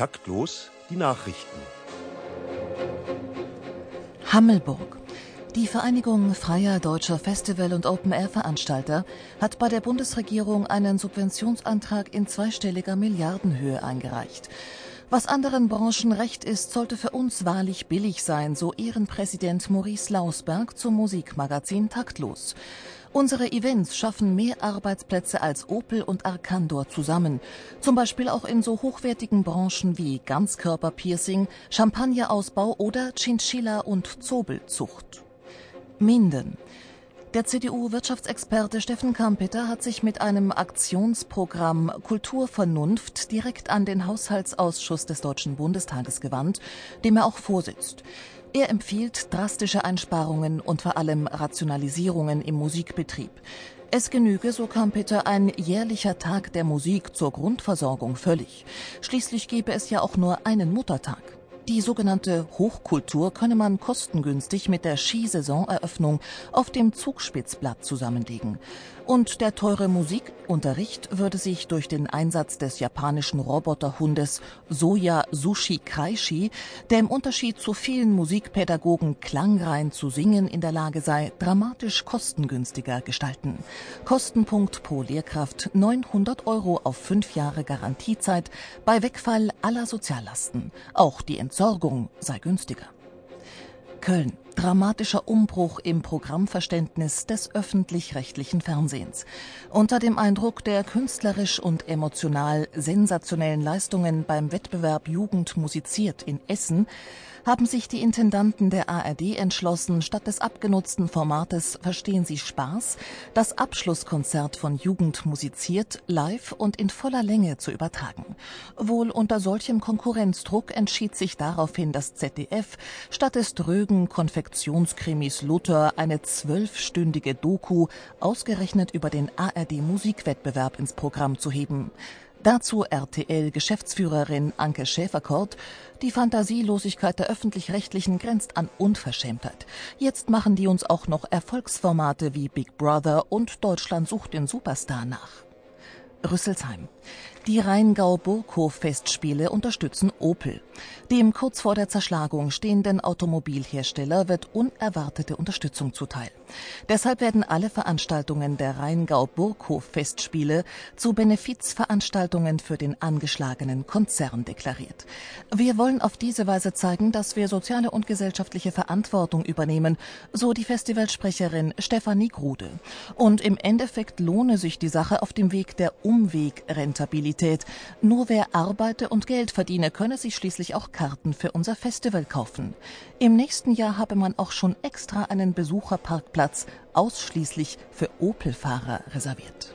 Taktlos die Nachrichten. Hammelburg. Die Vereinigung Freier Deutscher Festival- und Open-Air-Veranstalter hat bei der Bundesregierung einen Subventionsantrag in zweistelliger Milliardenhöhe eingereicht. Was anderen Branchen recht ist, sollte für uns wahrlich billig sein, so Ehrenpräsident Maurice Lausberg zum Musikmagazin Taktlos. Unsere Events schaffen mehr Arbeitsplätze als Opel und Arcandor zusammen. Zum Beispiel auch in so hochwertigen Branchen wie Ganzkörperpiercing, Champagnerausbau oder Chinchilla- und Zobelzucht. Minden. Der CDU-Wirtschaftsexperte Steffen Kampeter hat sich mit einem Aktionsprogramm Kulturvernunft direkt an den Haushaltsausschuss des Deutschen Bundestages gewandt, dem er auch vorsitzt. Er empfiehlt drastische Einsparungen und vor allem Rationalisierungen im Musikbetrieb. Es genüge, so Kampeter, ein jährlicher Tag der Musik zur Grundversorgung völlig. Schließlich gebe es ja auch nur einen Muttertag. Die sogenannte Hochkultur könne man kostengünstig mit der Skisaisoneröffnung auf dem Zugspitzblatt zusammenlegen. Und der teure Musikunterricht würde sich durch den Einsatz des japanischen Roboterhundes Soja Sushi Kaishi, der im Unterschied zu vielen Musikpädagogen klangrein zu singen in der Lage sei, dramatisch kostengünstiger gestalten. Kostenpunkt pro Lehrkraft 900 Euro auf fünf Jahre Garantiezeit bei Wegfall aller Soziallasten. Auch die Entsorgung sei günstiger. Köln. Dramatischer Umbruch im Programmverständnis des öffentlich-rechtlichen Fernsehens. Unter dem Eindruck der künstlerisch und emotional sensationellen Leistungen beim Wettbewerb Jugend musiziert in Essen haben sich die Intendanten der ARD entschlossen, statt des abgenutzten Formates Verstehen Sie Spaß, das Abschlusskonzert von Jugend musiziert live und in voller Länge zu übertragen. Wohl unter solchem Konkurrenzdruck entschied sich daraufhin das ZDF, statt des drögen Konfektionskrimis Luther eine zwölfstündige Doku ausgerechnet über den ARD Musikwettbewerb ins Programm zu heben. Dazu RTL-Geschäftsführerin Anke Schäferkort. Die Fantasielosigkeit der Öffentlich-Rechtlichen grenzt an Unverschämtheit. Jetzt machen die uns auch noch Erfolgsformate wie Big Brother und Deutschland sucht den Superstar nach. Rüsselsheim. Die Rheingau-Burghof-Festspiele unterstützen Opel. Dem kurz vor der Zerschlagung stehenden Automobilhersteller wird unerwartete Unterstützung zuteil. Deshalb werden alle Veranstaltungen der Rheingau-Burghof-Festspiele zu Benefizveranstaltungen für den angeschlagenen Konzern deklariert. Wir wollen auf diese Weise zeigen, dass wir soziale und gesellschaftliche Verantwortung übernehmen, so die Festivalsprecherin Stefanie Grude. Und im Endeffekt lohne sich die Sache auf dem Weg der Umwegrentabilität. Nur wer arbeite und Geld verdiene, könne sich schließlich auch Karten für unser Festival kaufen. Im nächsten Jahr habe man auch schon extra einen Besucherparkplatz ausschließlich für Opel-Fahrer reserviert.